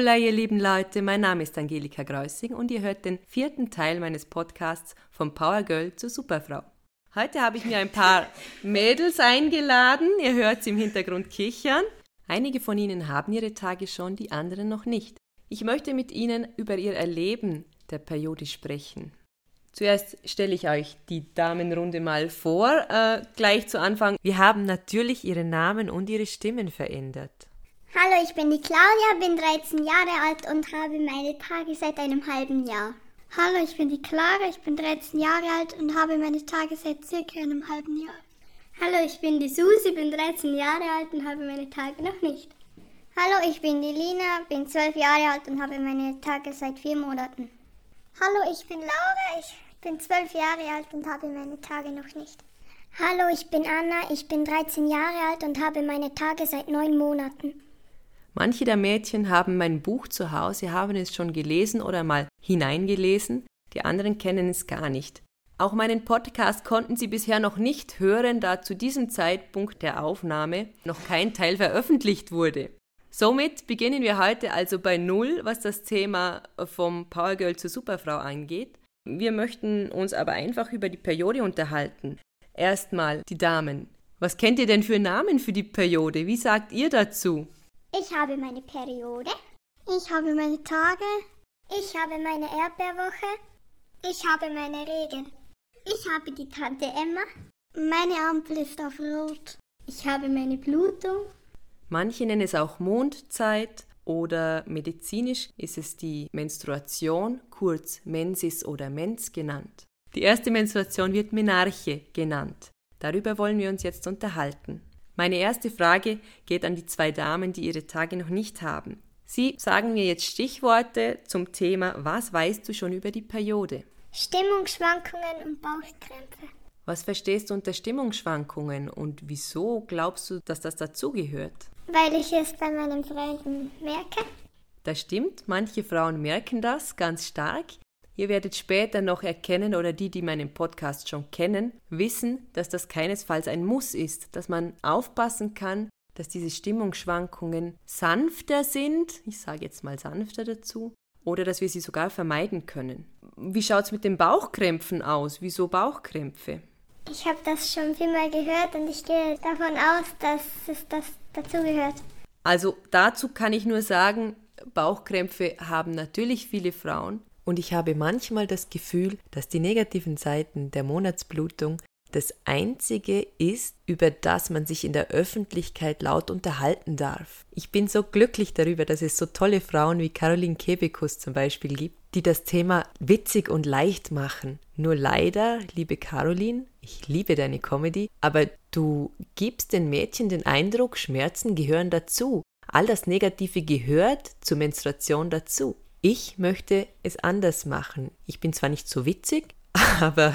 Hola, ihr lieben Leute, mein Name ist Angelika Greusing und ihr hört den vierten Teil meines Podcasts vom Power Girl zur Superfrau. Heute habe ich mir ein paar Mädels eingeladen, ihr hört sie im Hintergrund kichern. Einige von ihnen haben ihre Tage schon, die anderen noch nicht. Ich möchte mit ihnen über ihr Erleben der Periode sprechen. Zuerst stelle ich euch die Damenrunde mal vor, äh, gleich zu Anfang. Wir haben natürlich ihre Namen und ihre Stimmen verändert. Hallo, ich bin die Claudia, bin 13 Jahre alt und habe meine Tage seit einem halben Jahr. Hallo, ich bin die Clara, ich bin 13 Jahre alt und habe meine Tage seit circa einem halben Jahr. Hallo, ich bin die Susi, bin 13 Jahre alt und habe meine Tage noch nicht. Hallo, ich bin die Lina, bin 12 Jahre alt und habe meine Tage seit vier Monaten. Hallo, ich bin Laura, ich bin 12 Jahre alt und habe meine Tage noch nicht. Hallo, ich bin Anna, ich bin 13 Jahre alt und habe meine Tage seit neun Monaten. Manche der Mädchen haben mein Buch zu Hause, haben es schon gelesen oder mal hineingelesen, die anderen kennen es gar nicht. Auch meinen Podcast konnten sie bisher noch nicht hören, da zu diesem Zeitpunkt der Aufnahme noch kein Teil veröffentlicht wurde. Somit beginnen wir heute also bei Null, was das Thema vom Powergirl zur Superfrau angeht. Wir möchten uns aber einfach über die Periode unterhalten. Erstmal die Damen. Was kennt ihr denn für Namen für die Periode? Wie sagt ihr dazu? Ich habe meine Periode. Ich habe meine Tage. Ich habe meine Erdbeerwoche. Ich habe meine Regel. Ich habe die Tante Emma. Meine Ampel ist auf Rot. Ich habe meine Blutung. Manche nennen es auch Mondzeit oder medizinisch ist es die Menstruation, kurz Mensis oder Mens genannt. Die erste Menstruation wird Menarche genannt. Darüber wollen wir uns jetzt unterhalten. Meine erste Frage geht an die zwei Damen, die ihre Tage noch nicht haben. Sie sagen mir jetzt Stichworte zum Thema Was weißt du schon über die Periode? Stimmungsschwankungen und Bauchkrämpfe. Was verstehst du unter Stimmungsschwankungen und wieso glaubst du, dass das dazugehört? Weil ich es bei meinen Freunden merke. Das stimmt, manche Frauen merken das ganz stark. Ihr werdet später noch erkennen oder die, die meinen Podcast schon kennen, wissen, dass das keinesfalls ein Muss ist, dass man aufpassen kann, dass diese Stimmungsschwankungen sanfter sind, ich sage jetzt mal sanfter dazu, oder dass wir sie sogar vermeiden können. Wie schaut es mit den Bauchkrämpfen aus? Wieso Bauchkrämpfe? Ich habe das schon vielmal gehört und ich gehe davon aus, dass es das dazugehört. Also dazu kann ich nur sagen, Bauchkrämpfe haben natürlich viele Frauen, und ich habe manchmal das Gefühl, dass die negativen Seiten der Monatsblutung das Einzige ist, über das man sich in der Öffentlichkeit laut unterhalten darf. Ich bin so glücklich darüber, dass es so tolle Frauen wie Caroline Kebekus zum Beispiel gibt, die das Thema witzig und leicht machen. Nur leider, liebe Caroline, ich liebe deine Comedy, aber du gibst den Mädchen den Eindruck, Schmerzen gehören dazu. All das Negative gehört zur Menstruation dazu. Ich möchte es anders machen. Ich bin zwar nicht so witzig, aber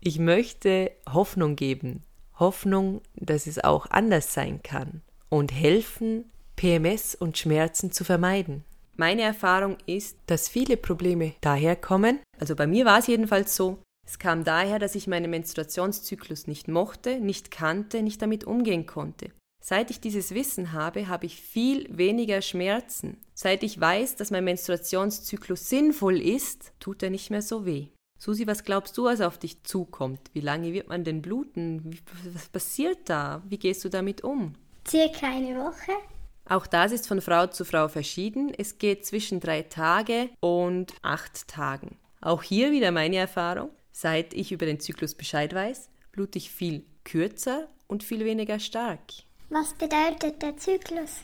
ich möchte Hoffnung geben. Hoffnung, dass es auch anders sein kann. Und helfen, PMS und Schmerzen zu vermeiden. Meine Erfahrung ist, dass viele Probleme daher kommen, also bei mir war es jedenfalls so, es kam daher, dass ich meinen Menstruationszyklus nicht mochte, nicht kannte, nicht damit umgehen konnte. Seit ich dieses Wissen habe, habe ich viel weniger Schmerzen. Seit ich weiß, dass mein Menstruationszyklus sinnvoll ist, tut er nicht mehr so weh. Susi, was glaubst du, was auf dich zukommt? Wie lange wird man denn bluten? was passiert da? Wie gehst du damit um? Circa eine Woche. Auch das ist von Frau zu Frau verschieden. Es geht zwischen drei Tage und acht Tagen. Auch hier wieder meine Erfahrung. Seit ich über den Zyklus Bescheid weiß, blute ich viel kürzer und viel weniger stark. Was bedeutet der Zyklus?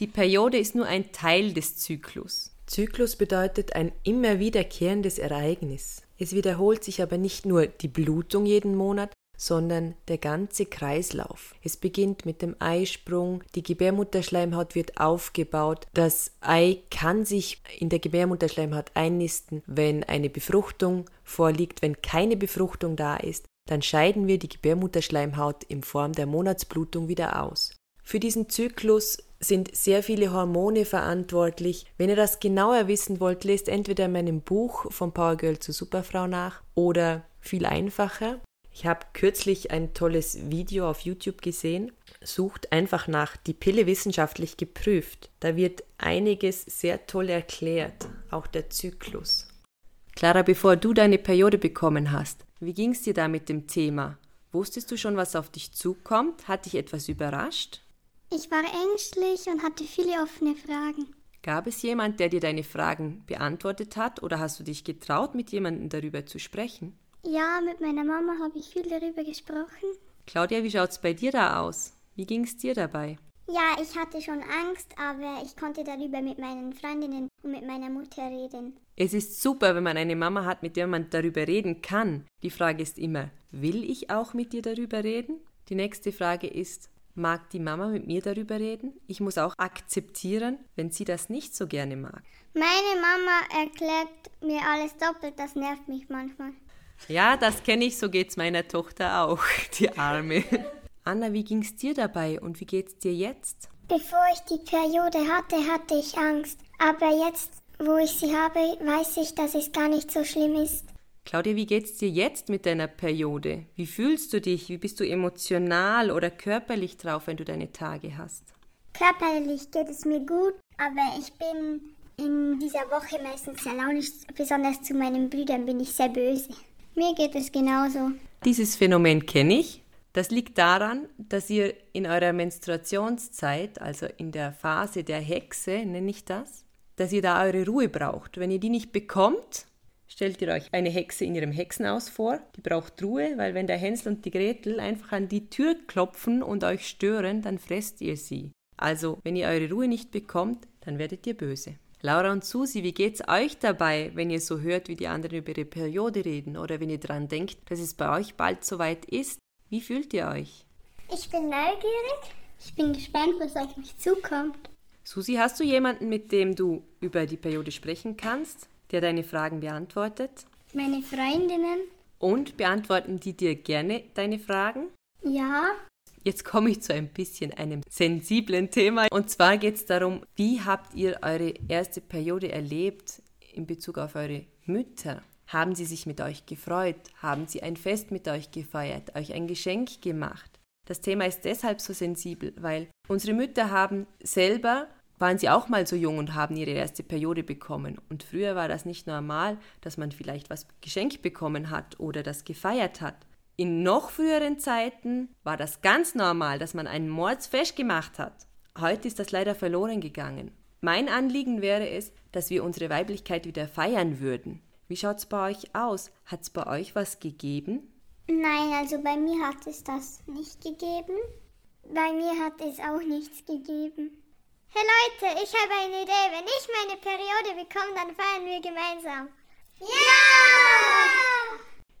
Die Periode ist nur ein Teil des Zyklus. Zyklus bedeutet ein immer wiederkehrendes Ereignis. Es wiederholt sich aber nicht nur die Blutung jeden Monat, sondern der ganze Kreislauf. Es beginnt mit dem Eisprung, die Gebärmutterschleimhaut wird aufgebaut, das Ei kann sich in der Gebärmutterschleimhaut einnisten, wenn eine Befruchtung vorliegt, wenn keine Befruchtung da ist, dann scheiden wir die Gebärmutterschleimhaut in Form der Monatsblutung wieder aus. Für diesen Zyklus sind sehr viele Hormone verantwortlich. Wenn ihr das genauer wissen wollt, lest entweder in meinem Buch vom Powergirl zur Superfrau nach oder viel einfacher. Ich habe kürzlich ein tolles Video auf YouTube gesehen sucht einfach nach die Pille wissenschaftlich geprüft. Da wird einiges sehr toll erklärt, auch der Zyklus. Clara, bevor du deine Periode bekommen hast, wie ging es dir da mit dem Thema? Wusstest du schon, was auf dich zukommt? Hat dich etwas überrascht? Ich war ängstlich und hatte viele offene Fragen. Gab es jemand, der dir deine Fragen beantwortet hat oder hast du dich getraut, mit jemandem darüber zu sprechen? Ja, mit meiner Mama habe ich viel darüber gesprochen. Claudia, wie schaut es bei dir da aus? Wie ging es dir dabei? Ja, ich hatte schon Angst, aber ich konnte darüber mit meinen Freundinnen und mit meiner Mutter reden. Es ist super, wenn man eine Mama hat, mit der man darüber reden kann. Die Frage ist immer, will ich auch mit dir darüber reden? Die nächste Frage ist, mag die Mama mit mir darüber reden? Ich muss auch akzeptieren, wenn sie das nicht so gerne mag. Meine Mama erklärt mir alles doppelt, das nervt mich manchmal. Ja, das kenne ich, so geht's meiner Tochter auch, die Arme. Anna, wie ging's dir dabei und wie geht's dir jetzt? Bevor ich die Periode hatte, hatte ich Angst. Aber jetzt, wo ich sie habe, weiß ich, dass es gar nicht so schlimm ist. Claudia, wie geht's dir jetzt mit deiner Periode? Wie fühlst du dich? Wie bist du emotional oder körperlich drauf, wenn du deine Tage hast? Körperlich geht es mir gut, aber ich bin in dieser Woche meistens sehr launisch. Besonders zu meinen Brüdern bin ich sehr böse. Mir geht es genauso. Dieses Phänomen kenne ich. Das liegt daran, dass ihr in eurer Menstruationszeit, also in der Phase der Hexe, nenne ich das, dass ihr da eure Ruhe braucht. Wenn ihr die nicht bekommt, stellt ihr euch eine Hexe in ihrem Hexenhaus vor. Die braucht Ruhe, weil wenn der Hänsel und die Gretel einfach an die Tür klopfen und euch stören, dann fresst ihr sie. Also, wenn ihr eure Ruhe nicht bekommt, dann werdet ihr böse. Laura und Susi, wie geht's euch dabei, wenn ihr so hört, wie die anderen über ihre Periode reden oder wenn ihr daran denkt, dass es bei euch bald soweit ist? Wie fühlt ihr euch? Ich bin neugierig. Ich bin gespannt, was auf mich zukommt. Susi, hast du jemanden, mit dem du über die Periode sprechen kannst, der deine Fragen beantwortet? Meine Freundinnen? Und beantworten die dir gerne deine Fragen? Ja. Jetzt komme ich zu ein bisschen einem sensiblen Thema. Und zwar geht es darum, wie habt ihr eure erste Periode erlebt in Bezug auf eure Mütter? Haben sie sich mit euch gefreut? Haben sie ein Fest mit euch gefeiert? Euch ein Geschenk gemacht? Das Thema ist deshalb so sensibel, weil unsere Mütter haben selber, waren sie auch mal so jung und haben ihre erste Periode bekommen. Und früher war das nicht normal, dass man vielleicht was geschenkt bekommen hat oder das gefeiert hat. In noch früheren Zeiten war das ganz normal, dass man einen Mordsfest gemacht hat. Heute ist das leider verloren gegangen. Mein Anliegen wäre es, dass wir unsere Weiblichkeit wieder feiern würden. Wie schaut's bei euch aus? Hat's bei euch was gegeben? Nein, also bei mir hat es das nicht gegeben. Bei mir hat es auch nichts gegeben. Hey Leute, ich habe eine Idee. Wenn ich meine Periode bekomme, dann feiern wir gemeinsam. Ja!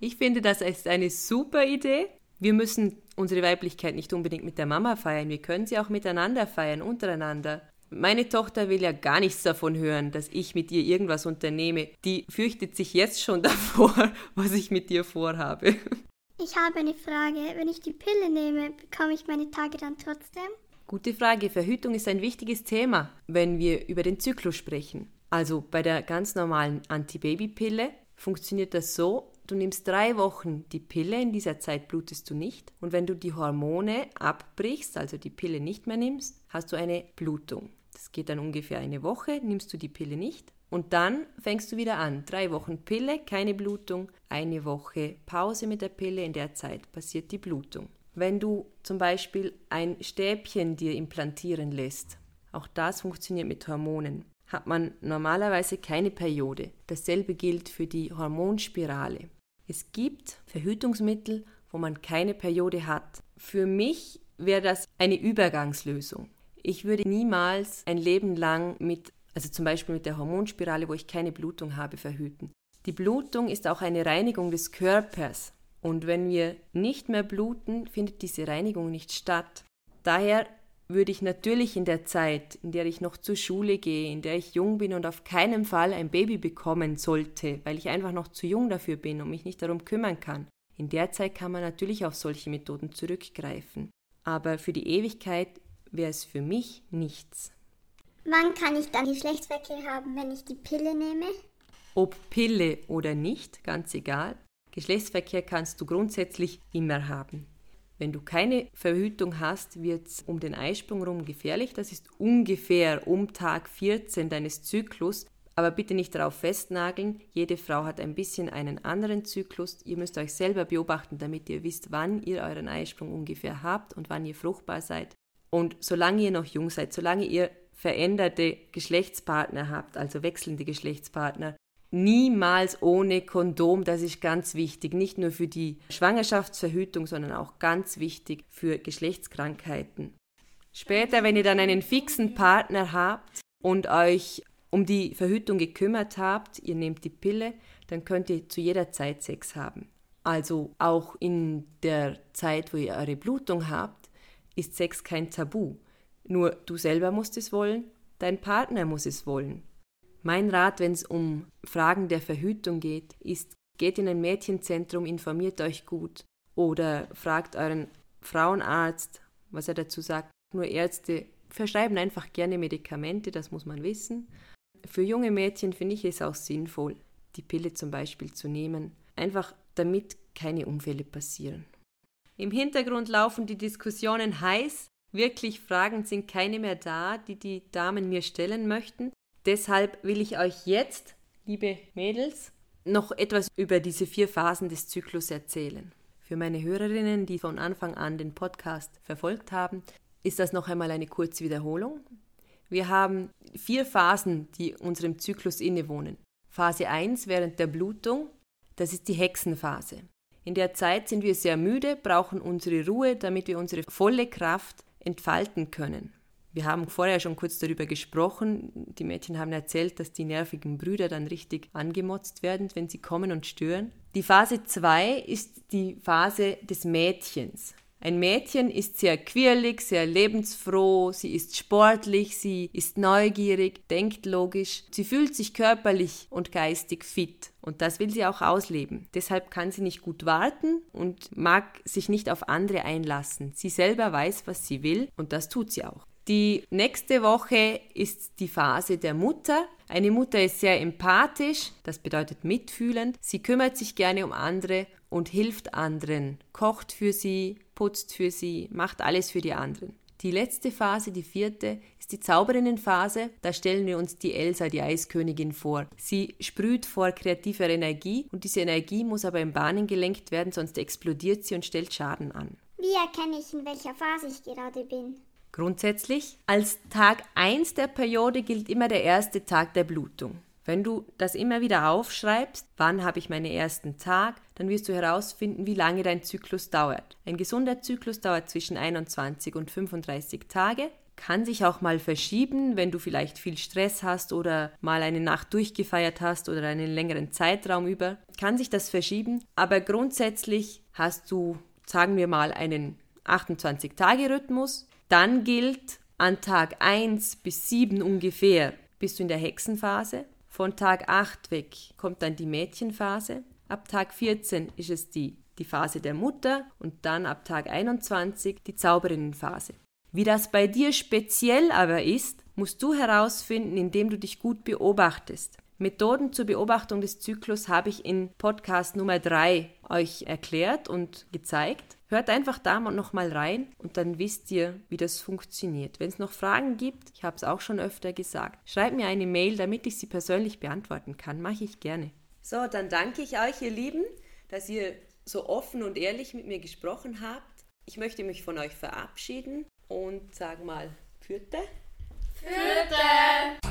Ich finde, das ist eine super Idee. Wir müssen unsere Weiblichkeit nicht unbedingt mit der Mama feiern. Wir können sie auch miteinander feiern, untereinander. Meine Tochter will ja gar nichts davon hören, dass ich mit ihr irgendwas unternehme. Die fürchtet sich jetzt schon davor, was ich mit dir vorhabe. Ich habe eine Frage. Wenn ich die Pille nehme, bekomme ich meine Tage dann trotzdem? Gute Frage. Verhütung ist ein wichtiges Thema, wenn wir über den Zyklus sprechen. Also bei der ganz normalen Antibabypille funktioniert das so, du nimmst drei Wochen die Pille, in dieser Zeit blutest du nicht. Und wenn du die Hormone abbrichst, also die Pille nicht mehr nimmst, hast du eine Blutung. Das geht dann ungefähr eine Woche, nimmst du die Pille nicht. Und dann fängst du wieder an. Drei Wochen Pille, keine Blutung, eine Woche Pause mit der Pille, in der Zeit passiert die Blutung. Wenn du zum Beispiel ein Stäbchen dir implantieren lässt, auch das funktioniert mit Hormonen, hat man normalerweise keine Periode. Dasselbe gilt für die Hormonspirale. Es gibt Verhütungsmittel, wo man keine Periode hat. Für mich wäre das eine Übergangslösung. Ich würde niemals ein Leben lang mit, also zum Beispiel mit der Hormonspirale, wo ich keine Blutung habe, verhüten. Die Blutung ist auch eine Reinigung des Körpers. Und wenn wir nicht mehr bluten, findet diese Reinigung nicht statt. Daher würde ich natürlich in der Zeit, in der ich noch zur Schule gehe, in der ich jung bin und auf keinen Fall ein Baby bekommen sollte, weil ich einfach noch zu jung dafür bin und mich nicht darum kümmern kann, in der Zeit kann man natürlich auf solche Methoden zurückgreifen. Aber für die Ewigkeit wäre es für mich nichts. Wann kann ich dann Geschlechtsverkehr haben, wenn ich die Pille nehme? Ob Pille oder nicht, ganz egal. Geschlechtsverkehr kannst du grundsätzlich immer haben. Wenn du keine Verhütung hast, wird es um den Eisprung rum gefährlich. Das ist ungefähr um Tag 14 deines Zyklus. Aber bitte nicht darauf festnageln. Jede Frau hat ein bisschen einen anderen Zyklus. Ihr müsst euch selber beobachten, damit ihr wisst, wann ihr euren Eisprung ungefähr habt und wann ihr fruchtbar seid. Und solange ihr noch jung seid, solange ihr veränderte Geschlechtspartner habt, also wechselnde Geschlechtspartner, niemals ohne Kondom, das ist ganz wichtig, nicht nur für die Schwangerschaftsverhütung, sondern auch ganz wichtig für Geschlechtskrankheiten. Später, wenn ihr dann einen fixen Partner habt und euch um die Verhütung gekümmert habt, ihr nehmt die Pille, dann könnt ihr zu jeder Zeit Sex haben. Also auch in der Zeit, wo ihr eure Blutung habt, ist Sex kein Tabu. Nur du selber musst es wollen, dein Partner muss es wollen. Mein Rat, wenn es um Fragen der Verhütung geht, ist, geht in ein Mädchenzentrum, informiert euch gut oder fragt euren Frauenarzt, was er dazu sagt. Nur Ärzte verschreiben einfach gerne Medikamente, das muss man wissen. Für junge Mädchen finde ich es auch sinnvoll, die Pille zum Beispiel zu nehmen, einfach damit keine Unfälle passieren. Im Hintergrund laufen die Diskussionen heiß. Wirklich Fragen sind keine mehr da, die die Damen mir stellen möchten. Deshalb will ich euch jetzt, liebe Mädels, noch etwas über diese vier Phasen des Zyklus erzählen. Für meine Hörerinnen, die von Anfang an den Podcast verfolgt haben, ist das noch einmal eine kurze Wiederholung. Wir haben vier Phasen, die unserem Zyklus innewohnen. Phase 1 während der Blutung, das ist die Hexenphase. In der Zeit sind wir sehr müde, brauchen unsere Ruhe, damit wir unsere volle Kraft entfalten können. Wir haben vorher schon kurz darüber gesprochen. Die Mädchen haben erzählt, dass die nervigen Brüder dann richtig angemotzt werden, wenn sie kommen und stören. Die Phase 2 ist die Phase des Mädchens. Ein Mädchen ist sehr quirlig, sehr lebensfroh, sie ist sportlich, sie ist neugierig, denkt logisch, sie fühlt sich körperlich und geistig fit und das will sie auch ausleben. Deshalb kann sie nicht gut warten und mag sich nicht auf andere einlassen. Sie selber weiß, was sie will und das tut sie auch. Die nächste Woche ist die Phase der Mutter. Eine Mutter ist sehr empathisch, das bedeutet mitfühlend. Sie kümmert sich gerne um andere und hilft anderen, kocht für sie, putzt für sie, macht alles für die anderen. Die letzte Phase, die vierte, ist die Zauberinnenphase. Da stellen wir uns die Elsa, die Eiskönigin, vor. Sie sprüht vor kreativer Energie und diese Energie muss aber in Bahnen gelenkt werden, sonst explodiert sie und stellt Schaden an. Wie erkenne ich, in welcher Phase ich gerade bin? Grundsätzlich, als Tag 1 der Periode gilt immer der erste Tag der Blutung. Wenn du das immer wieder aufschreibst, wann habe ich meinen ersten Tag, dann wirst du herausfinden, wie lange dein Zyklus dauert. Ein gesunder Zyklus dauert zwischen 21 und 35 Tage, kann sich auch mal verschieben, wenn du vielleicht viel Stress hast oder mal eine Nacht durchgefeiert hast oder einen längeren Zeitraum über, kann sich das verschieben, aber grundsätzlich hast du, sagen wir mal, einen 28-Tage-Rhythmus, dann gilt an Tag 1 bis 7 ungefähr bist du in der Hexenphase. Von Tag 8 weg kommt dann die Mädchenphase. Ab Tag 14 ist es die, die Phase der Mutter und dann ab Tag 21 die Zauberinnenphase. Wie das bei dir speziell aber ist, musst du herausfinden, indem du dich gut beobachtest. Methoden zur Beobachtung des Zyklus habe ich in Podcast Nummer 3 euch erklärt und gezeigt. Hört einfach da nochmal rein und dann wisst ihr, wie das funktioniert. Wenn es noch Fragen gibt, ich habe es auch schon öfter gesagt, schreibt mir eine Mail, damit ich sie persönlich beantworten kann. Mache ich gerne. So, dann danke ich euch, ihr Lieben, dass ihr so offen und ehrlich mit mir gesprochen habt. Ich möchte mich von euch verabschieden und sage mal, Pürte. Pürte.